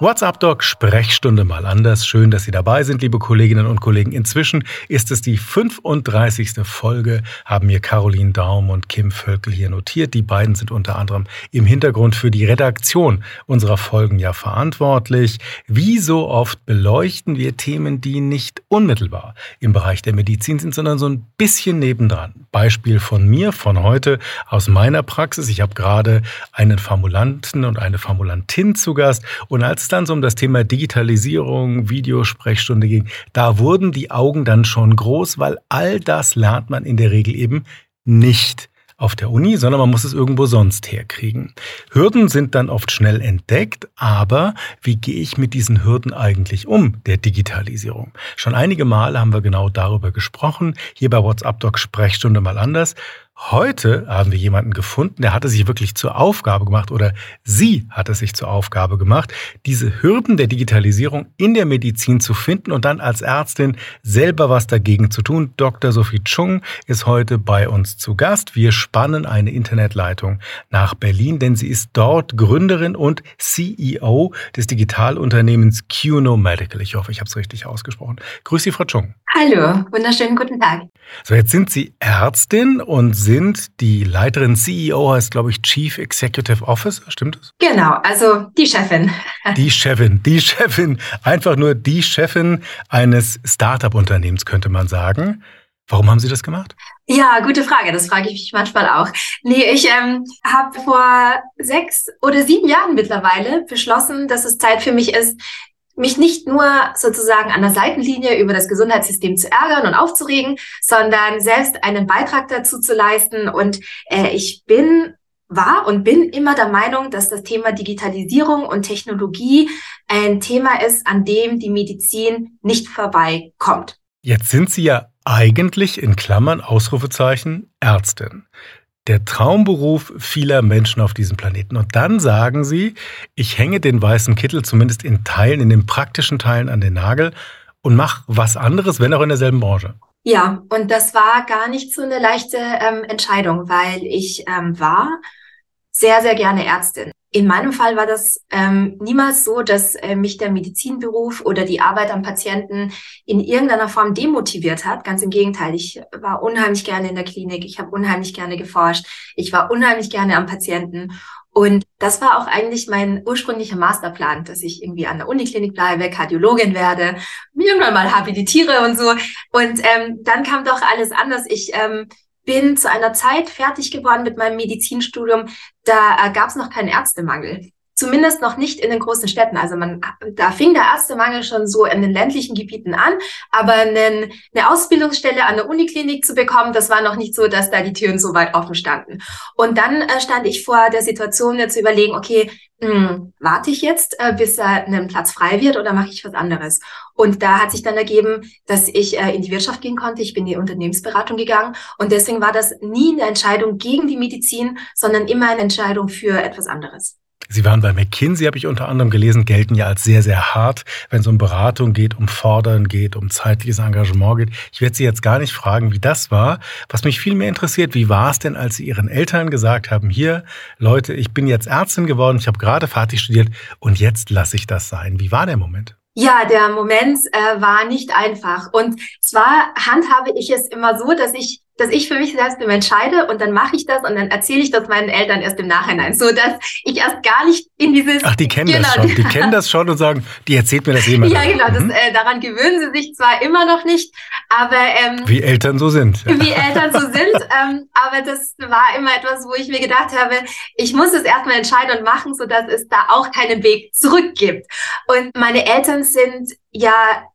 WhatsApp Doc Sprechstunde mal anders. Schön, dass Sie dabei sind, liebe Kolleginnen und Kollegen. Inzwischen ist es die 35. Folge, haben mir Caroline Daum und Kim Völkel hier notiert. Die beiden sind unter anderem im Hintergrund für die Redaktion unserer Folgen ja verantwortlich. Wie so oft beleuchten wir Themen, die nicht unmittelbar im Bereich der Medizin sind, sondern so ein bisschen nebendran. Beispiel von mir, von heute aus meiner Praxis. Ich habe gerade einen Formulanten und eine Formulantin zu Gast und als es dann so um das Thema Digitalisierung, Videosprechstunde ging, da wurden die Augen dann schon groß, weil all das lernt man in der Regel eben nicht auf der Uni, sondern man muss es irgendwo sonst herkriegen. Hürden sind dann oft schnell entdeckt, aber wie gehe ich mit diesen Hürden eigentlich um, der Digitalisierung? Schon einige Male haben wir genau darüber gesprochen, hier bei WhatsApp Doc Sprechstunde mal anders. Heute haben wir jemanden gefunden, der hatte sich wirklich zur Aufgabe gemacht oder sie hat es sich zur Aufgabe gemacht, diese Hürden der Digitalisierung in der Medizin zu finden und dann als Ärztin selber was dagegen zu tun. Dr. Sophie Chung ist heute bei uns zu Gast. Wir spannen eine Internetleitung nach Berlin, denn sie ist dort Gründerin und CEO des Digitalunternehmens QNO Medical. Ich hoffe, ich habe es richtig ausgesprochen. Grüß Sie, Frau Chung. Hallo, wunderschönen guten Tag. So, jetzt sind Sie Ärztin und sind die Leiterin CEO, heißt glaube ich Chief Executive Officer, stimmt das? Genau, also die Chefin. Die Chefin, die Chefin, einfach nur die Chefin eines Startup-Unternehmens, könnte man sagen. Warum haben Sie das gemacht? Ja, gute Frage. Das frage ich mich manchmal auch. Nee, ich ähm, habe vor sechs oder sieben Jahren mittlerweile beschlossen, dass es Zeit für mich ist, mich nicht nur sozusagen an der Seitenlinie über das Gesundheitssystem zu ärgern und aufzuregen, sondern selbst einen Beitrag dazu zu leisten. Und äh, ich bin war und bin immer der Meinung, dass das Thema Digitalisierung und Technologie ein Thema ist, an dem die Medizin nicht vorbeikommt. Jetzt sind Sie ja eigentlich in Klammern Ausrufezeichen Ärztin der Traumberuf vieler Menschen auf diesem Planeten. Und dann sagen sie, ich hänge den weißen Kittel zumindest in Teilen, in den praktischen Teilen an den Nagel und mache was anderes, wenn auch in derselben Branche. Ja, und das war gar nicht so eine leichte ähm, Entscheidung, weil ich ähm, war sehr, sehr gerne Ärztin. In meinem Fall war das ähm, niemals so, dass äh, mich der Medizinberuf oder die Arbeit am Patienten in irgendeiner Form demotiviert hat. Ganz im Gegenteil, ich war unheimlich gerne in der Klinik, ich habe unheimlich gerne geforscht, ich war unheimlich gerne am Patienten. Und das war auch eigentlich mein ursprünglicher Masterplan, dass ich irgendwie an der Uniklinik bleibe, Kardiologin werde, irgendwann mal habilitiere und so. Und ähm, dann kam doch alles anders. Ich ähm, bin zu einer Zeit fertig geworden mit meinem Medizinstudium, da äh, gab es noch keinen Ärztemangel. Zumindest noch nicht in den großen Städten. Also man, da fing der Ärztemangel schon so in den ländlichen Gebieten an, aber einen, eine Ausbildungsstelle an der Uniklinik zu bekommen, das war noch nicht so, dass da die Türen so weit offen standen. Und dann äh, stand ich vor der Situation, mir zu überlegen, okay, hm, warte ich jetzt, äh, bis äh, ein Platz frei wird oder mache ich was anderes? Und da hat sich dann ergeben, dass ich äh, in die Wirtschaft gehen konnte. Ich bin in die Unternehmensberatung gegangen. Und deswegen war das nie eine Entscheidung gegen die Medizin, sondern immer eine Entscheidung für etwas anderes. Sie waren bei McKinsey, habe ich unter anderem gelesen, gelten ja als sehr, sehr hart, wenn es um Beratung geht, um Fordern geht, um zeitliches Engagement geht. Ich werde Sie jetzt gar nicht fragen, wie das war. Was mich viel mehr interessiert, wie war es denn, als Sie Ihren Eltern gesagt haben, hier, Leute, ich bin jetzt Ärztin geworden, ich habe gerade fertig studiert und jetzt lasse ich das sein. Wie war der Moment? Ja, der Moment äh, war nicht einfach. Und zwar handhabe ich es immer so, dass ich dass ich für mich selbst immer entscheide und dann mache ich das und dann erzähle ich das meinen Eltern erst im Nachhinein, so dass ich erst gar nicht in dieses Ach, die kennen genau, das schon, die kennen das schon und sagen, die erzählt mir das immer. ja, genau, das, mhm. äh, daran gewöhnen sie sich zwar immer noch nicht, aber ähm, wie Eltern so sind. Wie Eltern so sind, ähm, aber das war immer etwas, wo ich mir gedacht habe, ich muss es erstmal entscheiden und machen, so dass es da auch keinen Weg zurück gibt. Und meine Eltern sind ja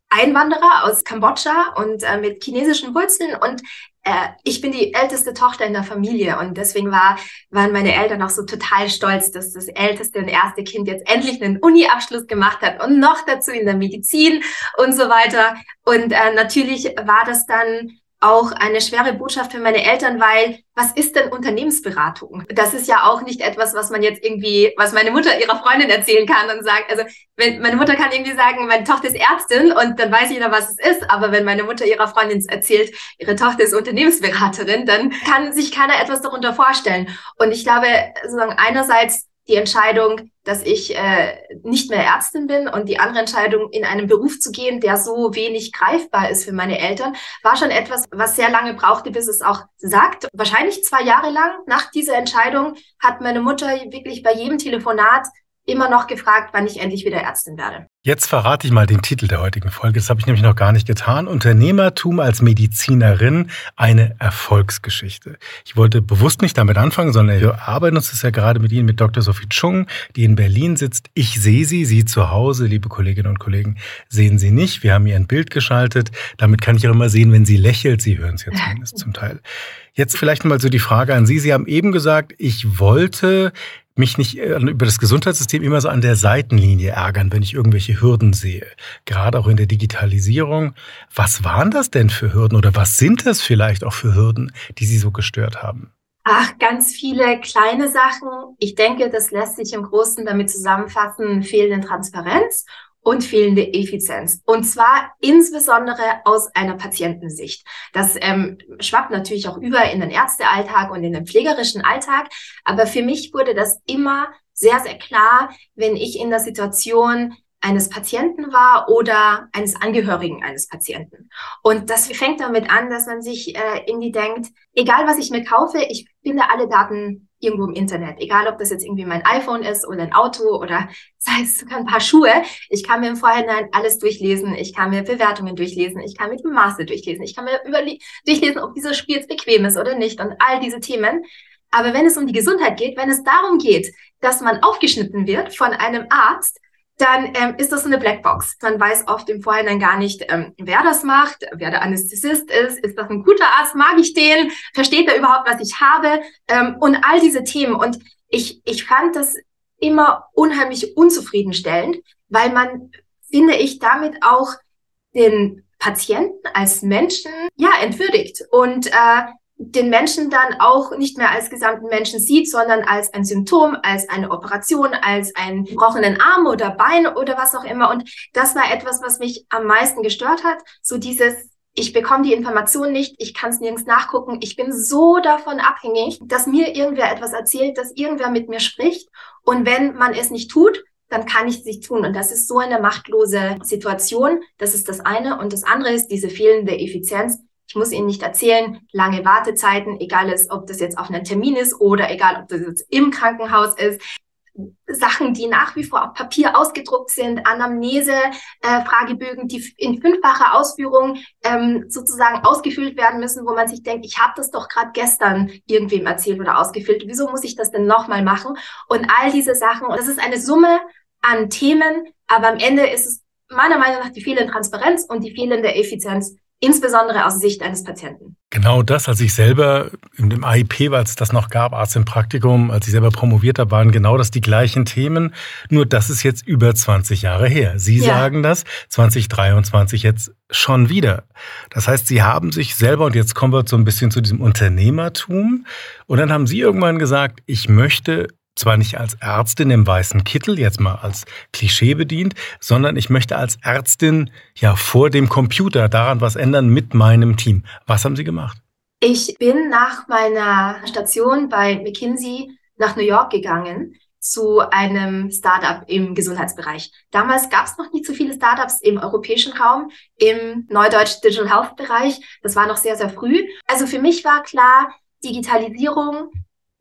Einwanderer aus Kambodscha und äh, mit chinesischen Wurzeln und äh, ich bin die älteste Tochter in der Familie und deswegen war, waren meine Eltern auch so total stolz, dass das älteste und erste Kind jetzt endlich einen Uni-Abschluss gemacht hat und noch dazu in der Medizin und so weiter. Und äh, natürlich war das dann auch eine schwere Botschaft für meine Eltern, weil was ist denn Unternehmensberatung? Das ist ja auch nicht etwas, was man jetzt irgendwie, was meine Mutter ihrer Freundin erzählen kann und sagt, also wenn meine Mutter kann irgendwie sagen, meine Tochter ist Ärztin und dann weiß jeder, was es ist, aber wenn meine Mutter ihrer Freundin erzählt, ihre Tochter ist Unternehmensberaterin, dann kann sich keiner etwas darunter vorstellen. Und ich glaube, sozusagen einerseits die Entscheidung, dass ich äh, nicht mehr Ärztin bin und die andere Entscheidung, in einen Beruf zu gehen, der so wenig greifbar ist für meine Eltern, war schon etwas, was sehr lange brauchte, bis es auch sagt. Wahrscheinlich zwei Jahre lang nach dieser Entscheidung hat meine Mutter wirklich bei jedem Telefonat immer noch gefragt, wann ich endlich wieder Ärztin werde. Jetzt verrate ich mal den Titel der heutigen Folge. Das habe ich nämlich noch gar nicht getan. Unternehmertum als Medizinerin, eine Erfolgsgeschichte. Ich wollte bewusst nicht damit anfangen, sondern wir arbeiten uns das ja gerade mit Ihnen, mit Dr. Sophie Chung, die in Berlin sitzt. Ich sehe sie, Sie zu Hause, liebe Kolleginnen und Kollegen, sehen Sie nicht. Wir haben ihr ein Bild geschaltet. Damit kann ich auch immer sehen, wenn sie lächelt. Sie hören es jetzt zumindest zum Teil. Jetzt vielleicht mal so die Frage an Sie. Sie haben eben gesagt, ich wollte mich nicht äh, über das Gesundheitssystem immer so an der Seitenlinie ärgern, wenn ich irgendwelche Hürden sehe. Gerade auch in der Digitalisierung. Was waren das denn für Hürden oder was sind das vielleicht auch für Hürden, die Sie so gestört haben? Ach, ganz viele kleine Sachen. Ich denke, das lässt sich im Großen damit zusammenfassen, fehlende Transparenz und fehlende Effizienz. Und zwar insbesondere aus einer Patientensicht. Das ähm, schwappt natürlich auch über in den Ärztealltag und in den pflegerischen Alltag. Aber für mich wurde das immer sehr, sehr klar, wenn ich in der Situation eines Patienten war oder eines Angehörigen eines Patienten. Und das fängt damit an, dass man sich äh, irgendwie denkt, egal was ich mir kaufe, ich finde alle Daten irgendwo im Internet. Egal, ob das jetzt irgendwie mein iPhone ist oder ein Auto oder sei es sogar ein paar Schuhe. Ich kann mir im Vorhinein alles durchlesen. Ich kann mir Bewertungen durchlesen. Ich kann mir die Maße durchlesen. Ich kann mir durchlesen, ob dieser Spiel jetzt bequem ist oder nicht und all diese Themen. Aber wenn es um die Gesundheit geht, wenn es darum geht, dass man aufgeschnitten wird von einem Arzt, dann ähm, ist das eine Blackbox. Man weiß oft im Vorhinein gar nicht, ähm, wer das macht, wer der Anästhesist ist, ist das ein guter Arzt, mag ich den, versteht er überhaupt, was ich habe? Ähm, und all diese Themen. Und ich, ich fand das immer unheimlich unzufriedenstellend, weil man, finde ich, damit auch den Patienten als Menschen ja entwürdigt. Und äh, den Menschen dann auch nicht mehr als gesamten Menschen sieht, sondern als ein Symptom, als eine Operation, als einen gebrochenen Arm oder Bein oder was auch immer. Und das war etwas, was mich am meisten gestört hat. So dieses, ich bekomme die Information nicht, ich kann es nirgends nachgucken. Ich bin so davon abhängig, dass mir irgendwer etwas erzählt, dass irgendwer mit mir spricht. Und wenn man es nicht tut, dann kann ich es nicht tun. Und das ist so eine machtlose Situation. Das ist das eine. Und das andere ist diese fehlende Effizienz ich muss Ihnen nicht erzählen, lange Wartezeiten, egal ist, ob das jetzt auf einen Termin ist oder egal, ob das jetzt im Krankenhaus ist. Sachen, die nach wie vor auf Papier ausgedruckt sind, Anamnese, äh, Fragebögen, die in fünffacher Ausführung ähm, sozusagen ausgefüllt werden müssen, wo man sich denkt, ich habe das doch gerade gestern irgendwem erzählt oder ausgefüllt. Wieso muss ich das denn nochmal machen? Und all diese Sachen. Das ist eine Summe an Themen, aber am Ende ist es meiner Meinung nach die fehlende Transparenz und die fehlende Effizienz insbesondere aus Sicht eines Patienten. Genau das, als ich selber in dem AIP, als es das noch gab, Arzt im Praktikum, als ich selber promoviert habe, waren genau das die gleichen Themen. Nur das ist jetzt über 20 Jahre her. Sie ja. sagen das 2023 jetzt schon wieder. Das heißt, Sie haben sich selber, und jetzt kommen wir so ein bisschen zu diesem Unternehmertum, und dann haben Sie irgendwann gesagt, ich möchte zwar nicht als Ärztin im weißen Kittel, jetzt mal als Klischee bedient, sondern ich möchte als Ärztin ja vor dem Computer daran was ändern mit meinem Team. Was haben Sie gemacht? Ich bin nach meiner Station bei McKinsey nach New York gegangen zu einem Startup im Gesundheitsbereich. Damals gab es noch nicht so viele Startups im europäischen Raum, im Neudeutsch Digital Health Bereich. Das war noch sehr, sehr früh. Also für mich war klar, Digitalisierung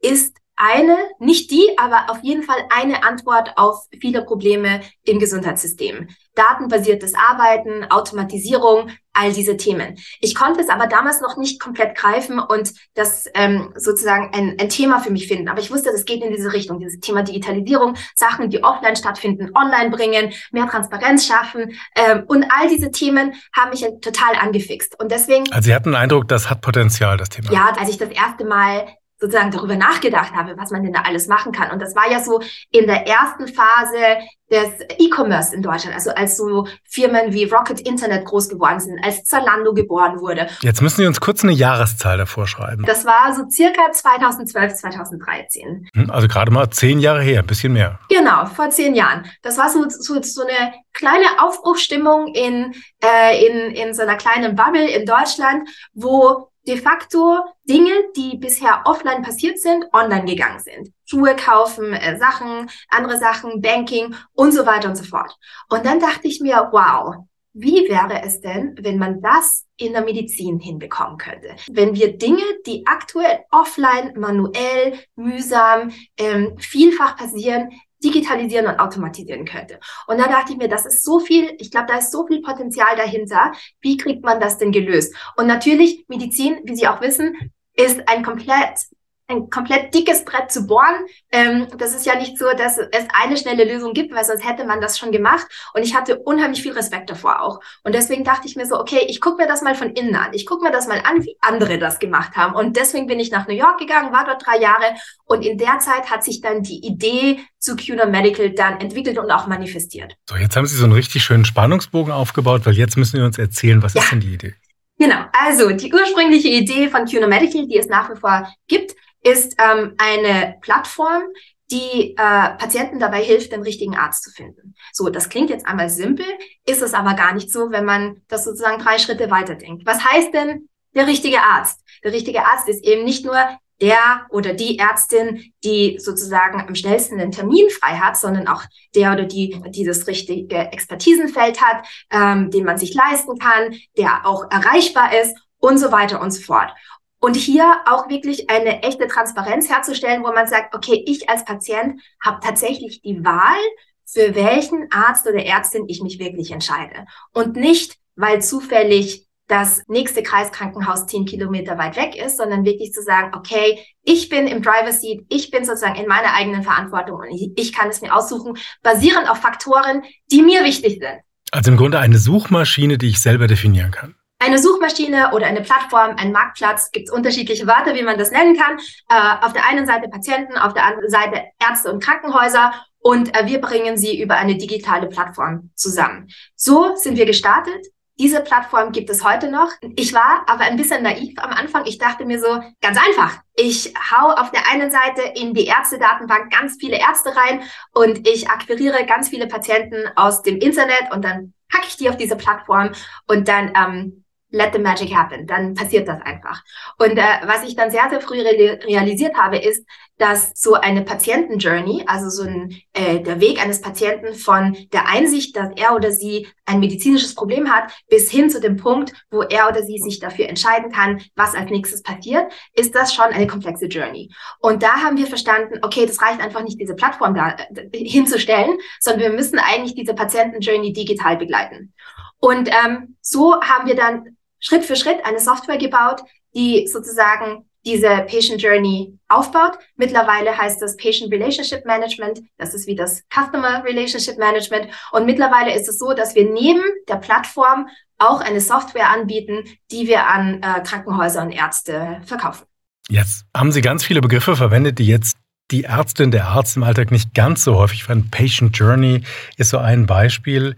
ist eine, nicht die, aber auf jeden Fall eine Antwort auf viele Probleme im Gesundheitssystem. Datenbasiertes Arbeiten, Automatisierung, all diese Themen. Ich konnte es aber damals noch nicht komplett greifen und das ähm, sozusagen ein, ein Thema für mich finden. Aber ich wusste, das geht in diese Richtung, dieses Thema Digitalisierung, Sachen, die offline stattfinden, online bringen, mehr Transparenz schaffen ähm, und all diese Themen haben mich total angefixt. Und deswegen. Also Sie hatten den Eindruck, das hat Potenzial, das Thema. Ja, als ich das erste Mal sozusagen darüber nachgedacht habe, was man denn da alles machen kann. Und das war ja so in der ersten Phase des E-Commerce in Deutschland, also als so Firmen wie Rocket Internet groß geworden sind, als Zalando geboren wurde. Jetzt müssen Sie uns kurz eine Jahreszahl davor schreiben. Das war so circa 2012, 2013. Hm, also gerade mal zehn Jahre her, ein bisschen mehr. Genau, vor zehn Jahren. Das war so, so, so eine kleine Aufbruchstimmung in, äh, in, in so einer kleinen Bubble in Deutschland, wo de facto Dinge, die bisher offline passiert sind, online gegangen sind. Schuhe kaufen, äh, Sachen, andere Sachen, Banking und so weiter und so fort. Und dann dachte ich mir, wow, wie wäre es denn, wenn man das in der Medizin hinbekommen könnte? Wenn wir Dinge, die aktuell offline, manuell, mühsam, ähm, vielfach passieren, digitalisieren und automatisieren könnte. Und da dachte ich mir, das ist so viel, ich glaube, da ist so viel Potenzial dahinter. Wie kriegt man das denn gelöst? Und natürlich, Medizin, wie Sie auch wissen, ist ein komplett ein komplett dickes Brett zu bohren. Ähm, das ist ja nicht so, dass es eine schnelle Lösung gibt, weil sonst hätte man das schon gemacht. Und ich hatte unheimlich viel Respekt davor auch. Und deswegen dachte ich mir so, okay, ich gucke mir das mal von innen an. Ich gucke mir das mal an, wie andere das gemacht haben. Und deswegen bin ich nach New York gegangen, war dort drei Jahre. Und in der Zeit hat sich dann die Idee zu CUNA Medical dann entwickelt und auch manifestiert. So, jetzt haben Sie so einen richtig schönen Spannungsbogen aufgebaut, weil jetzt müssen Sie uns erzählen, was ja. ist denn die Idee? Genau, also die ursprüngliche Idee von CUNA Medical, die es nach wie vor gibt, ist ähm, eine Plattform, die äh, Patienten dabei hilft, den richtigen Arzt zu finden. So, das klingt jetzt einmal simpel, ist es aber gar nicht so, wenn man das sozusagen drei Schritte weiterdenkt. Was heißt denn der richtige Arzt? Der richtige Arzt ist eben nicht nur der oder die Ärztin, die sozusagen am schnellsten den Termin frei hat, sondern auch der oder die, die das richtige Expertisenfeld hat, ähm, den man sich leisten kann, der auch erreichbar ist und so weiter und so fort. Und hier auch wirklich eine echte Transparenz herzustellen, wo man sagt, okay, ich als Patient habe tatsächlich die Wahl, für welchen Arzt oder Ärztin ich mich wirklich entscheide. Und nicht, weil zufällig das nächste Kreiskrankenhaus zehn Kilometer weit weg ist, sondern wirklich zu sagen, okay, ich bin im Driver Seat, ich bin sozusagen in meiner eigenen Verantwortung und ich, ich kann es mir aussuchen, basierend auf Faktoren, die mir wichtig sind. Also im Grunde eine Suchmaschine, die ich selber definieren kann. Eine Suchmaschine oder eine Plattform, ein Marktplatz, gibt es unterschiedliche Wörter, wie man das nennen kann. Äh, auf der einen Seite Patienten, auf der anderen Seite Ärzte und Krankenhäuser und äh, wir bringen sie über eine digitale Plattform zusammen. So sind wir gestartet. Diese Plattform gibt es heute noch. Ich war aber ein bisschen naiv am Anfang. Ich dachte mir so, ganz einfach. Ich hau auf der einen Seite in die Ärztedatenbank ganz viele Ärzte rein und ich akquiriere ganz viele Patienten aus dem Internet und dann packe ich die auf diese Plattform und dann ähm, let the magic happen. Dann passiert das einfach. Und äh, was ich dann sehr, sehr früh re realisiert habe, ist, dass so eine Patientenjourney, also so ein, äh, der Weg eines Patienten von der Einsicht, dass er oder sie ein medizinisches Problem hat, bis hin zu dem Punkt, wo er oder sie sich dafür entscheiden kann, was als nächstes passiert, ist das schon eine komplexe Journey. Und da haben wir verstanden, okay, das reicht einfach nicht, diese Plattform da äh, hinzustellen, sondern wir müssen eigentlich diese Patientenjourney digital begleiten. Und ähm, so haben wir dann Schritt für Schritt eine Software gebaut, die sozusagen diese Patient Journey aufbaut. Mittlerweile heißt das Patient Relationship Management. Das ist wie das Customer Relationship Management. Und mittlerweile ist es so, dass wir neben der Plattform auch eine Software anbieten, die wir an äh, Krankenhäuser und Ärzte verkaufen. Jetzt haben Sie ganz viele Begriffe verwendet, die jetzt die Ärztin, der Arzt im Alltag nicht ganz so häufig verwenden. Patient Journey ist so ein Beispiel.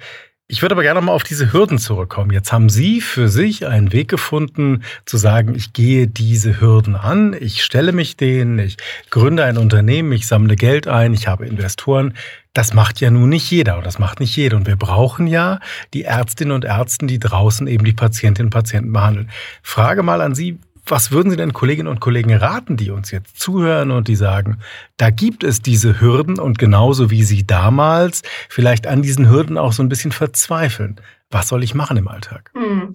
Ich würde aber gerne mal auf diese Hürden zurückkommen. Jetzt haben Sie für sich einen Weg gefunden, zu sagen, ich gehe diese Hürden an, ich stelle mich denen, ich gründe ein Unternehmen, ich sammle Geld ein, ich habe Investoren. Das macht ja nun nicht jeder und das macht nicht jeder. Und wir brauchen ja die Ärztinnen und Ärzte, die draußen eben die Patientinnen und Patienten behandeln. Frage mal an Sie, was würden Sie denn Kolleginnen und Kollegen raten, die uns jetzt zuhören und die sagen, da gibt es diese Hürden und genauso wie Sie damals vielleicht an diesen Hürden auch so ein bisschen verzweifeln. Was soll ich machen im Alltag? Hm.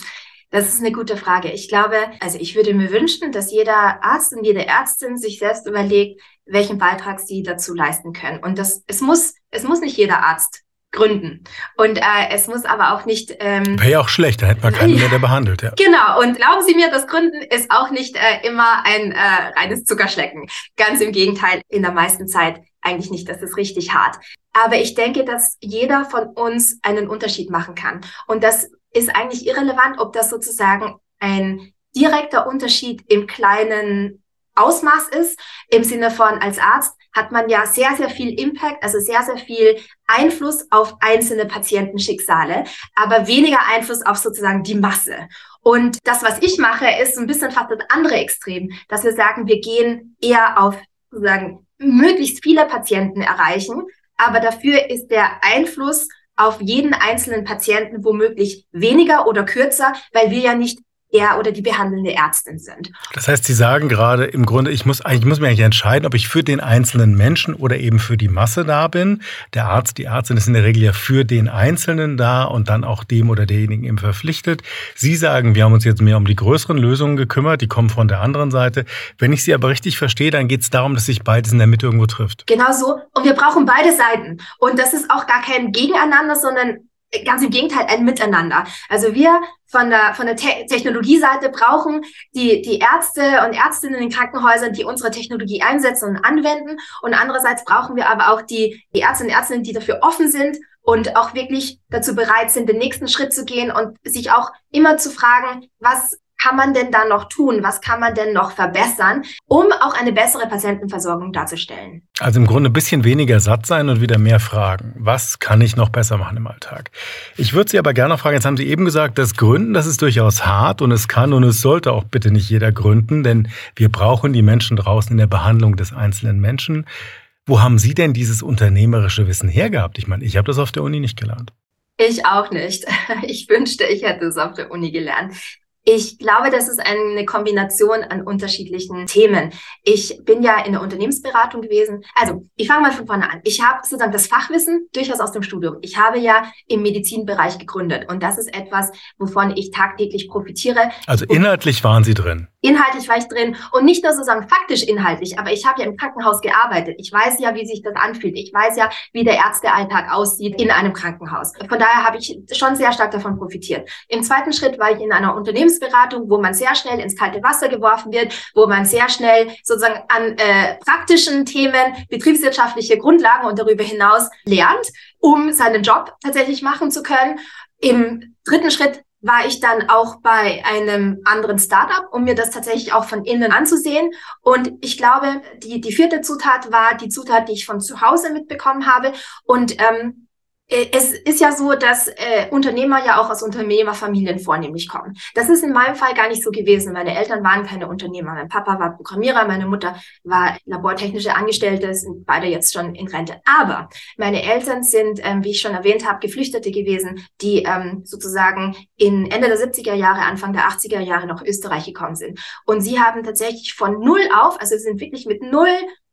Das ist eine gute Frage. Ich glaube, also ich würde mir wünschen, dass jeder Arzt und jede Ärztin sich selbst überlegt, welchen Beitrag sie dazu leisten können. Und das, es muss, es muss nicht jeder Arzt gründen. Und äh, es muss aber auch nicht. Ähm, Wäre ja auch schlecht, da hätte man keinen mehr, der behandelt. Ja. Genau. Und glauben Sie mir, das Gründen ist auch nicht äh, immer ein äh, reines Zuckerschlecken. Ganz im Gegenteil, in der meisten Zeit eigentlich nicht. Das ist richtig hart. Aber ich denke, dass jeder von uns einen Unterschied machen kann. Und das ist eigentlich irrelevant, ob das sozusagen ein direkter Unterschied im kleinen Ausmaß ist, im Sinne von als Arzt hat man ja sehr, sehr viel Impact, also sehr, sehr viel Einfluss auf einzelne Patientenschicksale, aber weniger Einfluss auf sozusagen die Masse. Und das, was ich mache, ist ein bisschen fast das andere Extrem, dass wir sagen, wir gehen eher auf sozusagen möglichst viele Patienten erreichen, aber dafür ist der Einfluss auf jeden einzelnen Patienten womöglich weniger oder kürzer, weil wir ja nicht der oder die behandelnde Ärztin sind. Das heißt, Sie sagen gerade im Grunde, ich muss, ich muss mir eigentlich entscheiden, ob ich für den einzelnen Menschen oder eben für die Masse da bin. Der Arzt, die Ärztin ist in der Regel ja für den Einzelnen da und dann auch dem oder derjenigen eben verpflichtet. Sie sagen, wir haben uns jetzt mehr um die größeren Lösungen gekümmert, die kommen von der anderen Seite. Wenn ich Sie aber richtig verstehe, dann geht es darum, dass sich beides in der Mitte irgendwo trifft. Genau so. Und wir brauchen beide Seiten. Und das ist auch gar kein Gegeneinander, sondern ganz im Gegenteil ein Miteinander. Also wir von der, von der Te Technologieseite brauchen die, die Ärzte und Ärztinnen in den Krankenhäusern, die unsere Technologie einsetzen und anwenden. Und andererseits brauchen wir aber auch die, die Ärzte und Ärztinnen, die dafür offen sind und auch wirklich dazu bereit sind, den nächsten Schritt zu gehen und sich auch immer zu fragen, was kann man denn da noch tun? Was kann man denn noch verbessern, um auch eine bessere Patientenversorgung darzustellen? Also im Grunde ein bisschen weniger satt sein und wieder mehr fragen. Was kann ich noch besser machen im Alltag? Ich würde Sie aber gerne fragen, jetzt haben Sie eben gesagt, das Gründen, das ist durchaus hart und es kann und es sollte auch bitte nicht jeder gründen, denn wir brauchen die Menschen draußen in der Behandlung des einzelnen Menschen. Wo haben Sie denn dieses unternehmerische Wissen hergehabt? Ich meine, ich habe das auf der Uni nicht gelernt. Ich auch nicht. Ich wünschte, ich hätte es auf der Uni gelernt. Ich glaube, das ist eine Kombination an unterschiedlichen Themen. Ich bin ja in der Unternehmensberatung gewesen. Also, ich fange mal von vorne an. Ich habe sozusagen das Fachwissen durchaus aus dem Studium. Ich habe ja im Medizinbereich gegründet und das ist etwas, wovon ich tagtäglich profitiere. Also inhaltlich waren Sie drin. Inhaltlich war ich drin und nicht nur sozusagen faktisch inhaltlich, aber ich habe ja im Krankenhaus gearbeitet. Ich weiß ja, wie sich das anfühlt. Ich weiß ja, wie der Ärztealltag aussieht in einem Krankenhaus. Von daher habe ich schon sehr stark davon profitiert. Im zweiten Schritt war ich in einer Unternehmensberatung, wo man sehr schnell ins kalte Wasser geworfen wird, wo man sehr schnell sozusagen an äh, praktischen Themen, betriebswirtschaftliche Grundlagen und darüber hinaus lernt, um seinen Job tatsächlich machen zu können. Im dritten Schritt war ich dann auch bei einem anderen Startup, um mir das tatsächlich auch von innen anzusehen. Und ich glaube, die, die vierte Zutat war die Zutat, die ich von zu Hause mitbekommen habe. Und ähm, äh, es ist ja so, dass äh, Unternehmer ja auch aus Unternehmerfamilien vornehmlich kommen. Das ist in meinem Fall gar nicht so gewesen. Meine Eltern waren keine Unternehmer. Mein Papa war Programmierer, meine Mutter war labortechnische Angestellte, sind beide jetzt schon in Rente. Aber meine Eltern sind, ähm, wie ich schon erwähnt habe, Geflüchtete gewesen, die ähm, sozusagen in Ende der 70er Jahre, Anfang der 80er Jahre nach Österreich gekommen sind. Und sie haben tatsächlich von null auf, also sind wirklich mit null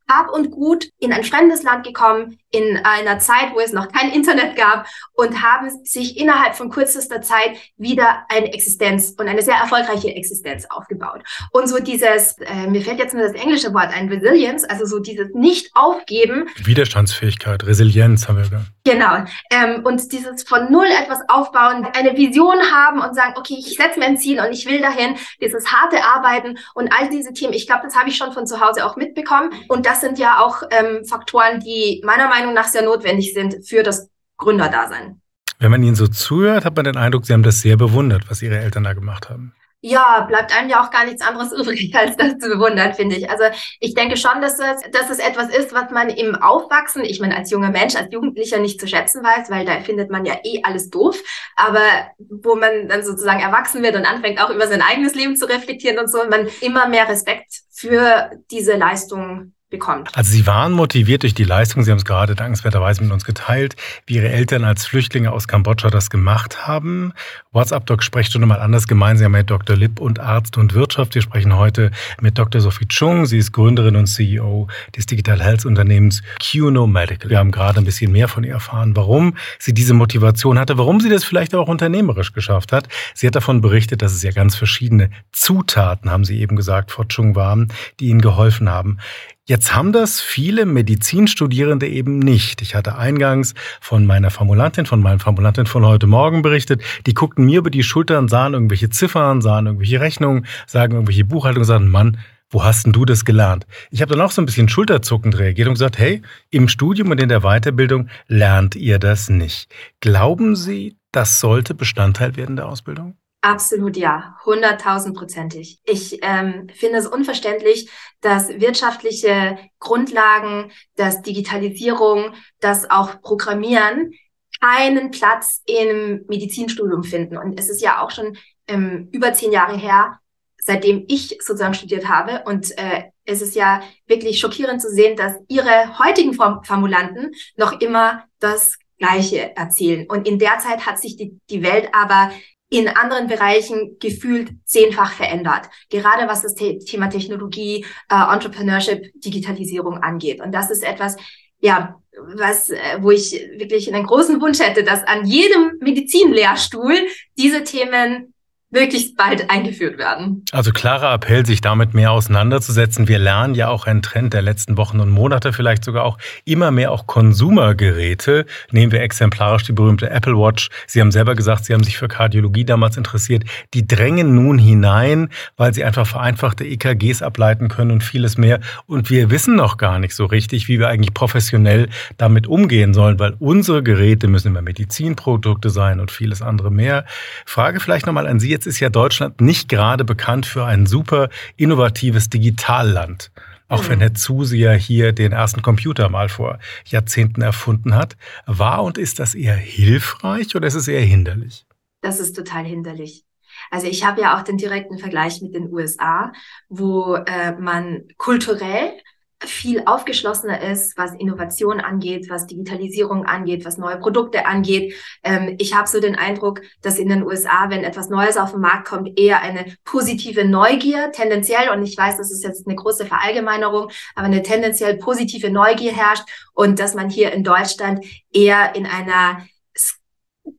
hab und Gut in ein fremdes Land gekommen, in einer Zeit, wo es noch kein Internet gab und haben sich innerhalb von kürzester Zeit wieder eine Existenz und eine sehr erfolgreiche Existenz aufgebaut. Und so dieses, äh, mir fällt jetzt nur das englische Wort ein, Resilience, also so dieses Nicht-Aufgeben. Widerstandsfähigkeit, Resilienz haben wir da. Genau. Ähm, und dieses von Null etwas aufbauen, eine Vision haben und sagen, okay, ich setze mir ein Ziel und ich will dahin, dieses harte Arbeiten und all diese Themen. Ich glaube, das habe ich schon von zu Hause auch mitbekommen. Und das sind ja auch ähm, Faktoren, die meiner Meinung Meinung nach sehr notwendig sind für das Gründerdasein. Wenn man Ihnen so zuhört, hat man den Eindruck, Sie haben das sehr bewundert, was Ihre Eltern da gemacht haben. Ja, bleibt einem ja auch gar nichts anderes übrig, als das zu bewundern, finde ich. Also ich denke schon, dass das, dass es etwas ist, was man im Aufwachsen, ich meine, als junger Mensch, als Jugendlicher nicht zu schätzen weiß, weil da findet man ja eh alles doof. Aber wo man dann sozusagen erwachsen wird und anfängt auch über sein eigenes Leben zu reflektieren und so, man immer mehr Respekt für diese Leistung bekommt. Also Sie waren motiviert durch die Leistung, Sie haben es gerade dankenswerterweise mit uns geteilt, wie Ihre Eltern als Flüchtlinge aus Kambodscha das gemacht haben. WhatsApp-Doc Sprechstunde mal anders gemeinsam mit Dr. Lipp und Arzt und Wirtschaft. Wir sprechen heute mit Dr. Sophie Chung. Sie ist Gründerin und CEO des Digital Health Unternehmens QNO Medical. Wir haben gerade ein bisschen mehr von ihr erfahren, warum sie diese Motivation hatte, warum sie das vielleicht auch unternehmerisch geschafft hat. Sie hat davon berichtet, dass es ja ganz verschiedene Zutaten, haben Sie eben gesagt, Frau Chung waren, die Ihnen geholfen haben. Jetzt haben das viele Medizinstudierende eben nicht. Ich hatte eingangs von meiner Formulantin, von meinem Formulantin von heute Morgen berichtet. Die guckten mir über die Schultern, sahen irgendwelche Ziffern, sahen irgendwelche Rechnungen, sagen irgendwelche Buchhaltungen, sagten, Mann, wo hast denn du das gelernt? Ich habe dann auch so ein bisschen schulterzuckend reagiert und gesagt, hey, im Studium und in der Weiterbildung lernt ihr das nicht. Glauben Sie, das sollte Bestandteil werden der Ausbildung? Absolut ja, hunderttausendprozentig. Ich ähm, finde es unverständlich, dass wirtschaftliche Grundlagen, dass Digitalisierung, dass auch Programmieren keinen Platz im Medizinstudium finden. Und es ist ja auch schon ähm, über zehn Jahre her, seitdem ich sozusagen studiert habe. Und äh, es ist ja wirklich schockierend zu sehen, dass ihre heutigen Formulanten noch immer das Gleiche erzählen. Und in der Zeit hat sich die, die Welt aber in anderen Bereichen gefühlt zehnfach verändert. Gerade was das Thema Technologie, äh, Entrepreneurship, Digitalisierung angeht. Und das ist etwas, ja, was, äh, wo ich wirklich einen großen Wunsch hätte, dass an jedem Medizinlehrstuhl diese Themen möglichst bald eingeführt werden. Also klarer Appell, sich damit mehr auseinanderzusetzen. Wir lernen ja auch einen Trend der letzten Wochen und Monate, vielleicht sogar auch immer mehr auch Konsumergeräte. Nehmen wir exemplarisch die berühmte Apple Watch. Sie haben selber gesagt, Sie haben sich für Kardiologie damals interessiert. Die drängen nun hinein, weil sie einfach vereinfachte EKGs ableiten können und vieles mehr. Und wir wissen noch gar nicht so richtig, wie wir eigentlich professionell damit umgehen sollen, weil unsere Geräte müssen immer Medizinprodukte sein und vieles andere mehr. Frage vielleicht nochmal an Sie jetzt Jetzt ist ja Deutschland nicht gerade bekannt für ein super innovatives Digitalland. Auch wenn mhm. Herr Zuseher hier den ersten Computer mal vor Jahrzehnten erfunden hat. War und ist das eher hilfreich oder ist es eher hinderlich? Das ist total hinderlich. Also ich habe ja auch den direkten Vergleich mit den USA, wo äh, man kulturell viel aufgeschlossener ist, was Innovation angeht, was Digitalisierung angeht, was neue Produkte angeht. Ähm, ich habe so den Eindruck, dass in den USA, wenn etwas Neues auf den Markt kommt, eher eine positive Neugier tendenziell, und ich weiß, das ist jetzt eine große Verallgemeinerung, aber eine tendenziell positive Neugier herrscht und dass man hier in Deutschland eher in einer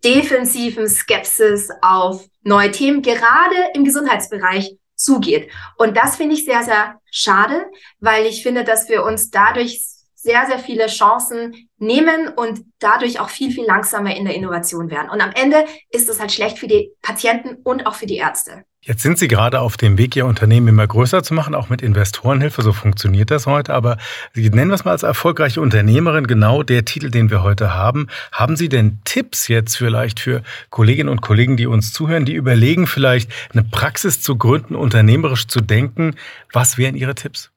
defensiven Skepsis auf neue Themen, gerade im Gesundheitsbereich, zugeht. Und das finde ich sehr, sehr schade, weil ich finde, dass wir uns dadurch sehr, sehr viele Chancen nehmen und dadurch auch viel, viel langsamer in der Innovation werden. Und am Ende ist es halt schlecht für die Patienten und auch für die Ärzte. Jetzt sind Sie gerade auf dem Weg, Ihr Unternehmen immer größer zu machen, auch mit Investorenhilfe. So funktioniert das heute. Aber Sie nennen wir es mal als erfolgreiche Unternehmerin, genau der Titel, den wir heute haben. Haben Sie denn Tipps jetzt vielleicht für Kolleginnen und Kollegen, die uns zuhören, die überlegen, vielleicht eine Praxis zu gründen, unternehmerisch zu denken? Was wären Ihre Tipps?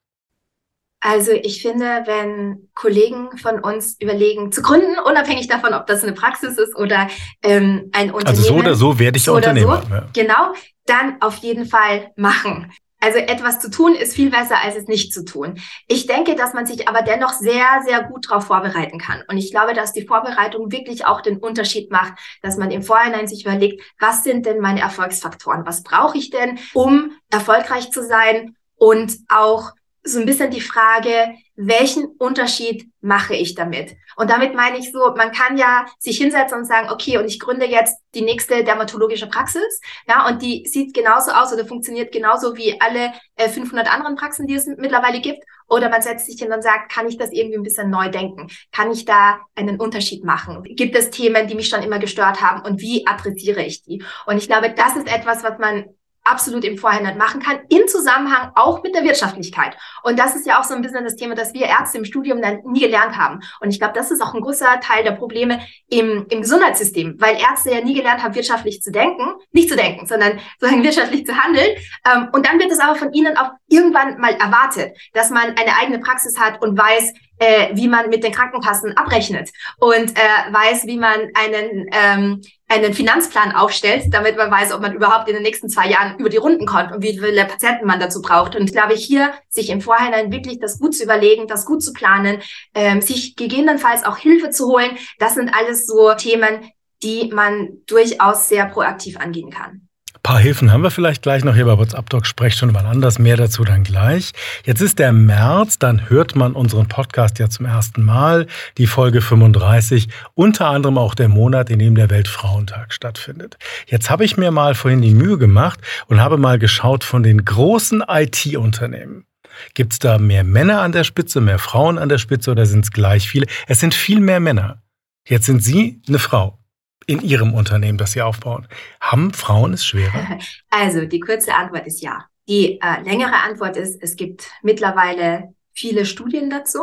Also ich finde, wenn Kollegen von uns überlegen zu gründen, unabhängig davon, ob das eine Praxis ist oder ähm, ein Unternehmen. Also so oder so werde ich so Unternehmer. So, ja. Genau, dann auf jeden Fall machen. Also etwas zu tun ist viel besser, als es nicht zu tun. Ich denke, dass man sich aber dennoch sehr, sehr gut darauf vorbereiten kann. Und ich glaube, dass die Vorbereitung wirklich auch den Unterschied macht, dass man im Vorhinein sich überlegt, was sind denn meine Erfolgsfaktoren? Was brauche ich denn, um erfolgreich zu sein? Und auch so ein bisschen die Frage, welchen Unterschied mache ich damit? Und damit meine ich so, man kann ja sich hinsetzen und sagen, okay, und ich gründe jetzt die nächste dermatologische Praxis, ja, und die sieht genauso aus oder funktioniert genauso wie alle äh, 500 anderen Praxen, die es mittlerweile gibt. Oder man setzt sich hin und sagt, kann ich das irgendwie ein bisschen neu denken? Kann ich da einen Unterschied machen? Gibt es Themen, die mich schon immer gestört haben und wie adressiere ich die? Und ich glaube, das ist etwas, was man absolut im Vorhinein machen kann, im Zusammenhang auch mit der Wirtschaftlichkeit. Und das ist ja auch so ein bisschen das Thema, das wir Ärzte im Studium dann nie gelernt haben. Und ich glaube, das ist auch ein großer Teil der Probleme im, im Gesundheitssystem, weil Ärzte ja nie gelernt haben, wirtschaftlich zu denken, nicht zu denken, sondern sozusagen wirtschaftlich zu handeln. Ähm, und dann wird es aber von ihnen auch irgendwann mal erwartet, dass man eine eigene Praxis hat und weiß, äh, wie man mit den Krankenkassen abrechnet und äh, weiß, wie man einen, ähm, einen Finanzplan aufstellt, damit man weiß, ob man überhaupt in den nächsten zwei Jahren über die Runden kommt und wie viele Patienten man dazu braucht. Und ich glaube, hier sich im Vorhinein wirklich das gut zu überlegen, das gut zu planen, ähm, sich gegebenenfalls auch Hilfe zu holen, das sind alles so Themen, die man durchaus sehr proaktiv angehen kann paar Hilfen haben wir vielleicht gleich noch hier bei WhatsApp Doc Sprechstunde mal anders. Mehr dazu dann gleich. Jetzt ist der März, dann hört man unseren Podcast ja zum ersten Mal, die Folge 35, unter anderem auch der Monat, in dem der Weltfrauentag stattfindet. Jetzt habe ich mir mal vorhin die Mühe gemacht und habe mal geschaut von den großen IT-Unternehmen. Gibt es da mehr Männer an der Spitze, mehr Frauen an der Spitze oder sind es gleich viele? Es sind viel mehr Männer. Jetzt sind Sie eine Frau in Ihrem Unternehmen, das Sie aufbauen. Haben Frauen es schwerer? Also die kurze Antwort ist ja. Die äh, längere Antwort ist, es gibt mittlerweile viele Studien dazu,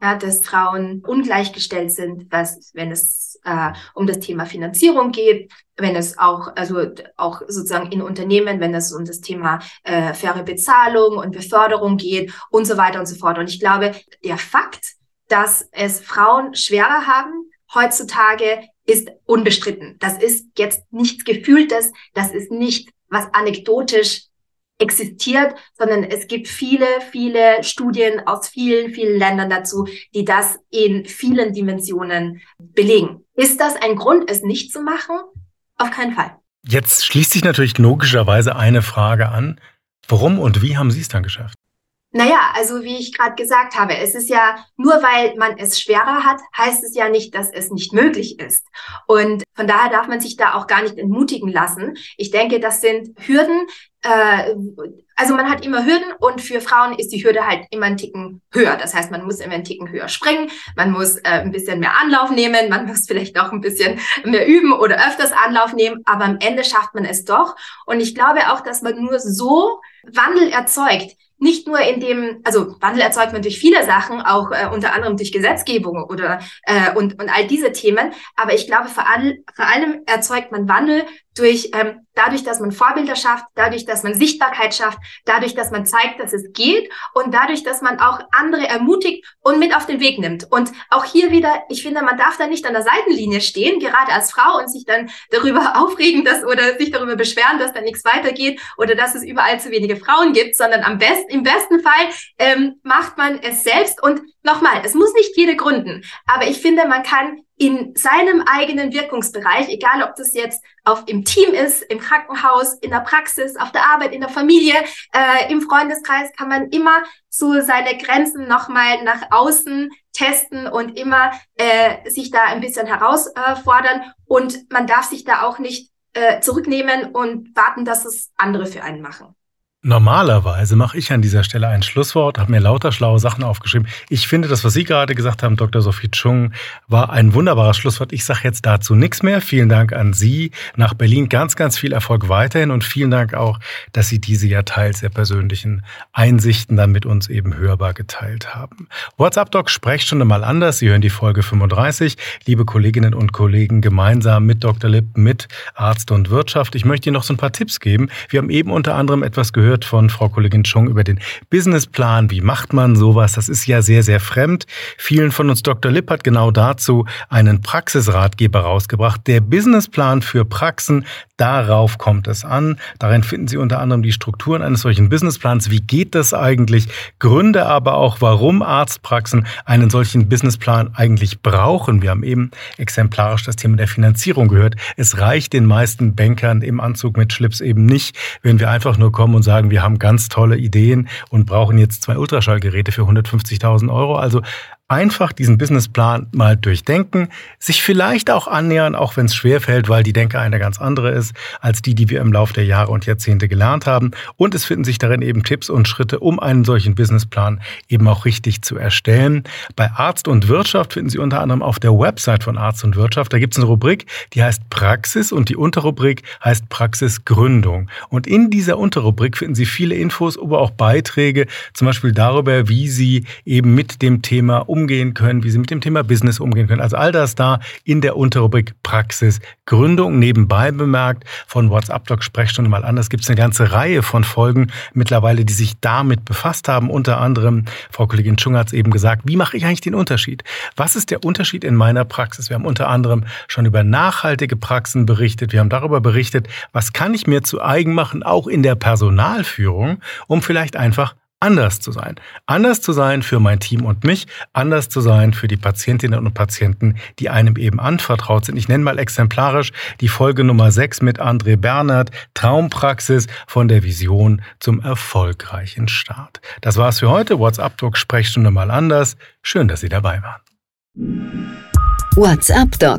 ja, dass Frauen ungleichgestellt sind, was, wenn es äh, um das Thema Finanzierung geht, wenn es auch, also auch sozusagen in Unternehmen, wenn es um das Thema äh, faire Bezahlung und Beförderung geht und so weiter und so fort. Und ich glaube, der Fakt, dass es Frauen schwerer haben, heutzutage ist unbestritten. Das ist jetzt nichts Gefühltes, das ist nicht was anekdotisch existiert, sondern es gibt viele, viele Studien aus vielen, vielen Ländern dazu, die das in vielen Dimensionen belegen. Ist das ein Grund, es nicht zu machen? Auf keinen Fall. Jetzt schließt sich natürlich logischerweise eine Frage an. Warum und wie haben Sie es dann geschafft? Naja, also wie ich gerade gesagt habe, es ist ja nur weil man es schwerer hat, heißt es ja nicht, dass es nicht möglich ist. Und von daher darf man sich da auch gar nicht entmutigen lassen. Ich denke, das sind Hürden. Äh, also man hat immer Hürden und für Frauen ist die Hürde halt immer einen Ticken höher. Das heißt, man muss immer einen Ticken höher springen, man muss äh, ein bisschen mehr Anlauf nehmen, man muss vielleicht auch ein bisschen mehr üben oder öfters Anlauf nehmen, aber am Ende schafft man es doch. Und ich glaube auch, dass man nur so Wandel erzeugt nicht nur in dem, also Wandel erzeugt man durch viele Sachen, auch äh, unter anderem durch Gesetzgebung oder äh, und, und all diese Themen. Aber ich glaube, vor, all, vor allem erzeugt man Wandel durch ähm, dadurch, dass man Vorbilder schafft, dadurch, dass man Sichtbarkeit schafft, dadurch, dass man zeigt, dass es geht und dadurch, dass man auch andere ermutigt und mit auf den Weg nimmt. Und auch hier wieder, ich finde, man darf da nicht an der Seitenlinie stehen, gerade als Frau und sich dann darüber aufregen, dass oder sich darüber beschweren, dass da nichts weitergeht oder dass es überall zu wenige Frauen gibt, sondern am besten, im besten Fall ähm, macht man es selbst und nochmal, es muss nicht jede gründen, aber ich finde, man kann in seinem eigenen Wirkungsbereich, egal ob das jetzt auf im Team ist, im Krankenhaus, in der Praxis, auf der Arbeit, in der Familie, äh, im Freundeskreis, kann man immer so seine Grenzen nochmal nach außen testen und immer äh, sich da ein bisschen herausfordern. und man darf sich da auch nicht äh, zurücknehmen und warten, dass es andere für einen machen. Normalerweise mache ich an dieser Stelle ein Schlusswort, habe mir lauter schlaue Sachen aufgeschrieben. Ich finde, das, was Sie gerade gesagt haben, Dr. Sophie Chung, war ein wunderbares Schlusswort. Ich sage jetzt dazu nichts mehr. Vielen Dank an Sie nach Berlin. Ganz, ganz viel Erfolg weiterhin und vielen Dank auch, dass Sie diese ja teils sehr persönlichen Einsichten dann mit uns eben hörbar geteilt haben. WhatsApp Doc Sprechstunde mal anders. Sie hören die Folge 35. Liebe Kolleginnen und Kollegen, gemeinsam mit Dr. Lipp, mit Arzt und Wirtschaft. Ich möchte Ihnen noch so ein paar Tipps geben. Wir haben eben unter anderem etwas gehört, gehört von Frau Kollegin Chung über den Businessplan. Wie macht man sowas? Das ist ja sehr, sehr fremd. Vielen von uns, Dr. Lipp hat genau dazu einen Praxisratgeber rausgebracht. Der Businessplan für Praxen, darauf kommt es an. Darin finden Sie unter anderem die Strukturen eines solchen Businessplans. Wie geht das eigentlich? Gründe aber auch, warum Arztpraxen einen solchen Businessplan eigentlich brauchen. Wir haben eben exemplarisch das Thema der Finanzierung gehört. Es reicht den meisten Bankern im Anzug mit Schlips eben nicht, wenn wir einfach nur kommen und sagen, sagen, wir haben ganz tolle Ideen und brauchen jetzt zwei Ultraschallgeräte für 150.000 Euro. Also einfach diesen Businessplan mal durchdenken, sich vielleicht auch annähern, auch wenn es schwerfällt, weil die Denke eine ganz andere ist als die, die wir im Laufe der Jahre und Jahrzehnte gelernt haben. Und es finden sich darin eben Tipps und Schritte, um einen solchen Businessplan eben auch richtig zu erstellen. Bei Arzt und Wirtschaft finden Sie unter anderem auf der Website von Arzt und Wirtschaft, da gibt es eine Rubrik, die heißt Praxis und die Unterrubrik heißt Praxisgründung. Und in dieser Unterrubrik finden Sie viele Infos, aber auch Beiträge, zum Beispiel darüber, wie Sie eben mit dem Thema umgehen können, wie sie mit dem Thema Business umgehen können. Also all das da in der Unterrubrik Praxis Gründung. Nebenbei bemerkt von WhatsApp Doc Sprechstunde mal anders gibt es eine ganze Reihe von Folgen mittlerweile, die sich damit befasst haben. Unter anderem, Frau Kollegin Schung hat es eben gesagt, wie mache ich eigentlich den Unterschied? Was ist der Unterschied in meiner Praxis? Wir haben unter anderem schon über nachhaltige Praxen berichtet. Wir haben darüber berichtet, was kann ich mir zu eigen machen, auch in der Personalführung, um vielleicht einfach anders zu sein. Anders zu sein für mein Team und mich, anders zu sein für die Patientinnen und Patienten, die einem eben anvertraut sind. Ich nenne mal exemplarisch die Folge Nummer 6 mit André Bernhard, Traumpraxis von der Vision zum erfolgreichen Start. Das war's für heute. WhatsApp Talk Sprechstunde mal anders. Schön, dass Sie dabei waren. WhatsApp Doc.